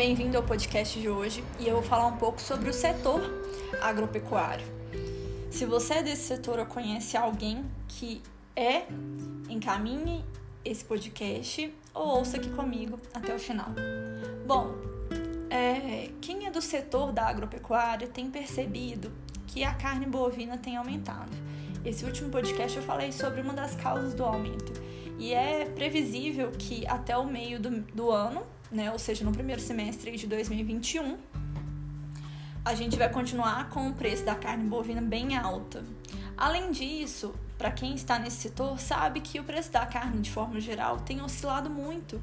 bem-vindo ao podcast de hoje e eu vou falar um pouco sobre o setor agropecuário. Se você é desse setor ou conhece alguém que é, encaminhe esse podcast ou ouça aqui comigo até o final. Bom, é, quem é do setor da agropecuária tem percebido que a carne bovina tem aumentado. Esse último podcast eu falei sobre uma das causas do aumento e é previsível que até o meio do, do ano, né, ou seja, no primeiro semestre de 2021, a gente vai continuar com o preço da carne bovina bem alta. Além disso, para quem está nesse setor, sabe que o preço da carne, de forma geral, tem oscilado muito.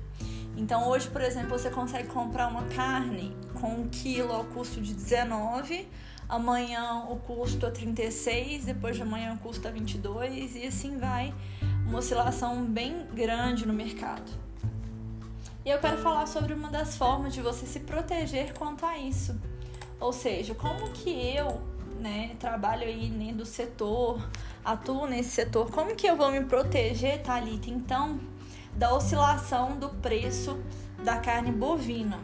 Então, hoje, por exemplo, você consegue comprar uma carne com um quilo ao custo de 19, amanhã o custo é 36, depois de amanhã o custo é 22 e assim vai, uma oscilação bem grande no mercado. E eu quero falar sobre uma das formas de você se proteger quanto a isso. Ou seja, como que eu, né, trabalho aí dentro do setor, atuo nesse setor, como que eu vou me proteger, Thalita, então, da oscilação do preço da carne bovina?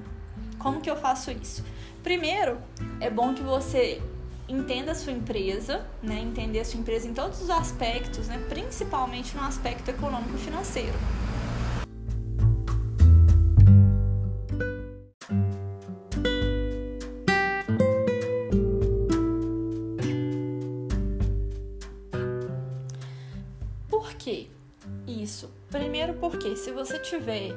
Como que eu faço isso? Primeiro, é bom que você entenda a sua empresa, né? Entender a sua empresa em todos os aspectos, né? Principalmente no aspecto econômico e financeiro. Por que isso? Primeiro porque se você tiver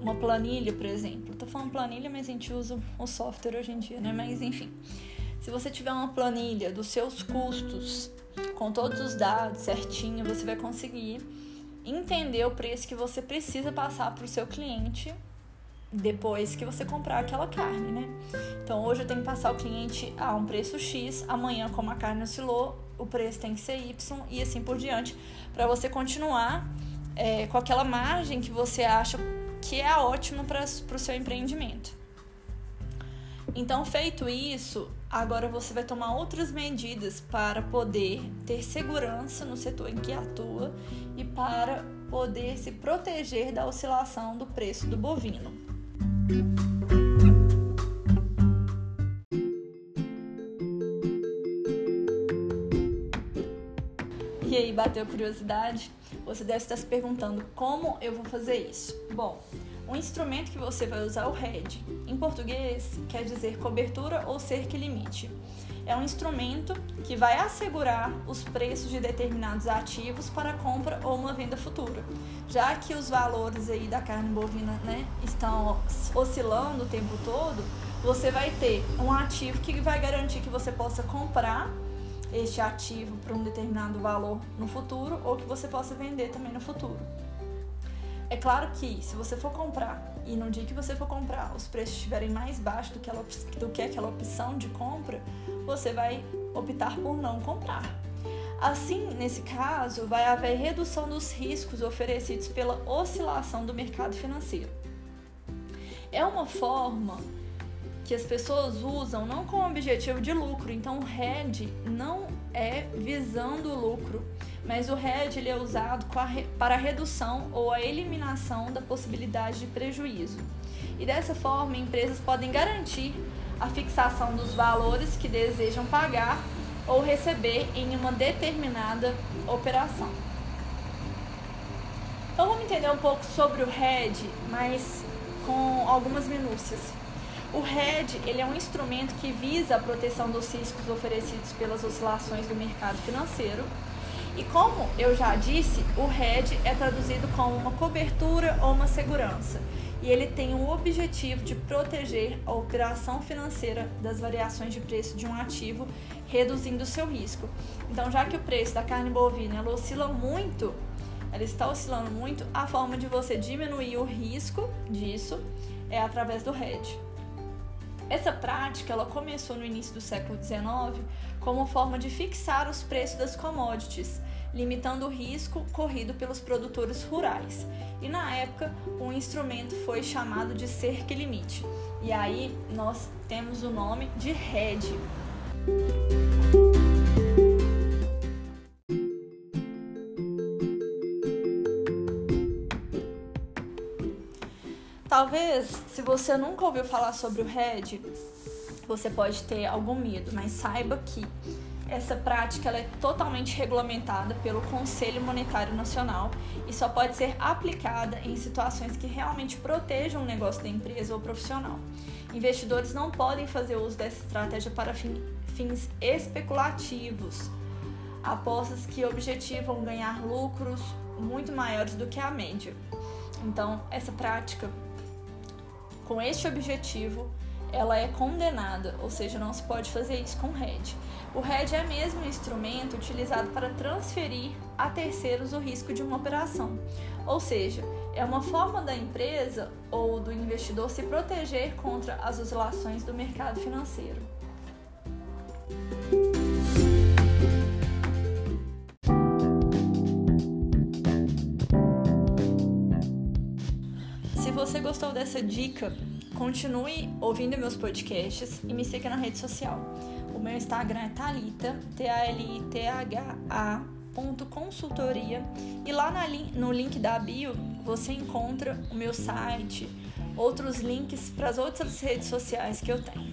uma planilha, por exemplo, tô falando planilha, mas a gente usa o software hoje em dia, né? Mas enfim, se você tiver uma planilha dos seus custos com todos os dados certinho, você vai conseguir entender o preço que você precisa passar para o seu cliente depois que você comprar aquela carne, né? Então hoje eu tenho que passar o cliente a um preço X, amanhã como a carne oscilou, o preço tem que ser Y e assim por diante, para você continuar é, com aquela margem que você acha que é ótimo para o seu empreendimento. Então, feito isso, agora você vai tomar outras medidas para poder ter segurança no setor em que atua e para poder se proteger da oscilação do preço do bovino. E aí, bateu curiosidade? Você deve estar se perguntando como eu vou fazer isso. Bom, o instrumento que você vai usar é o RED. Em português, quer dizer cobertura ou cerca limite. É um instrumento que vai assegurar os preços de determinados ativos para compra ou uma venda futura. Já que os valores aí da carne bovina né, estão oscilando o tempo todo, você vai ter um ativo que vai garantir que você possa comprar este ativo para um determinado valor no futuro ou que você possa vender também no futuro. É claro que se você for comprar e no dia que você for comprar os preços estiverem mais baixos do que, ela, do que aquela opção de compra, você vai optar por não comprar. Assim, nesse caso, vai haver redução dos riscos oferecidos pela oscilação do mercado financeiro. É uma forma que as pessoas usam não com o objetivo de lucro. Então o RED não é visando o lucro, mas o RED ele é usado para a redução ou a eliminação da possibilidade de prejuízo. E dessa forma, empresas podem garantir a fixação dos valores que desejam pagar ou receber em uma determinada operação. Então vamos entender um pouco sobre o RED, mas com algumas minúcias. O RED ele é um instrumento que visa a proteção dos riscos oferecidos pelas oscilações do mercado financeiro. E como eu já disse, o RED é traduzido como uma cobertura ou uma segurança. E ele tem o objetivo de proteger a operação financeira das variações de preço de um ativo, reduzindo o seu risco. Então, já que o preço da carne bovina ela oscila muito, ela está oscilando muito, a forma de você diminuir o risco disso é através do RED. Essa prática ela começou no início do século XIX como forma de fixar os preços das commodities, limitando o risco corrido pelos produtores rurais. E na época, o instrumento foi chamado de cerca limite. E aí nós temos o nome de RED. Talvez, se você nunca ouviu falar sobre o RED, você pode ter algum medo, mas saiba que essa prática ela é totalmente regulamentada pelo Conselho Monetário Nacional e só pode ser aplicada em situações que realmente protejam o negócio da empresa ou profissional. Investidores não podem fazer uso dessa estratégia para fins especulativos, apostas que objetivam ganhar lucros muito maiores do que a média. Então, essa prática com este objetivo, ela é condenada, ou seja, não se pode fazer isso com RED. O RED é mesmo um instrumento utilizado para transferir a terceiros o risco de uma operação, ou seja, é uma forma da empresa ou do investidor se proteger contra as oscilações do mercado financeiro. Se você gostou dessa dica, continue ouvindo meus podcasts e me siga na rede social. O meu Instagram é Thalita, T-A-L-I-T-H-A consultoria e lá no link da bio você encontra o meu site, outros links para as outras redes sociais que eu tenho.